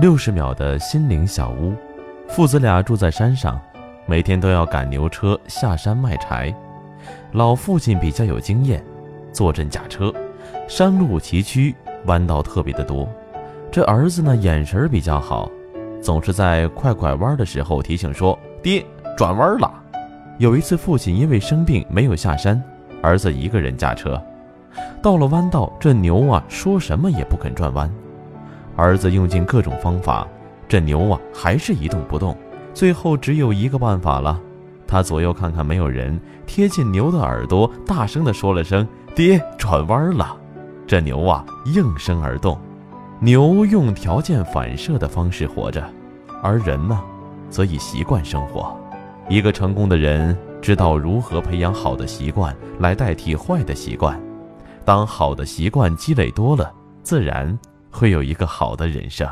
六十秒的心灵小屋，父子俩住在山上，每天都要赶牛车下山卖柴。老父亲比较有经验，坐镇驾车，山路崎岖，弯道特别的多。这儿子呢，眼神比较好，总是在快拐弯的时候提醒说：“爹，转弯了。”有一次，父亲因为生病没有下山，儿子一个人驾车，到了弯道，这牛啊说什么也不肯转弯。儿子用尽各种方法，这牛啊还是一动不动。最后只有一个办法了，他左右看看没有人，贴近牛的耳朵，大声地说了声：“爹，转弯了。”这牛啊应声而动。牛用条件反射的方式活着，而人呢，则以习惯生活。一个成功的人知道如何培养好的习惯来代替坏的习惯，当好的习惯积累多了，自然。会有一个好的人生。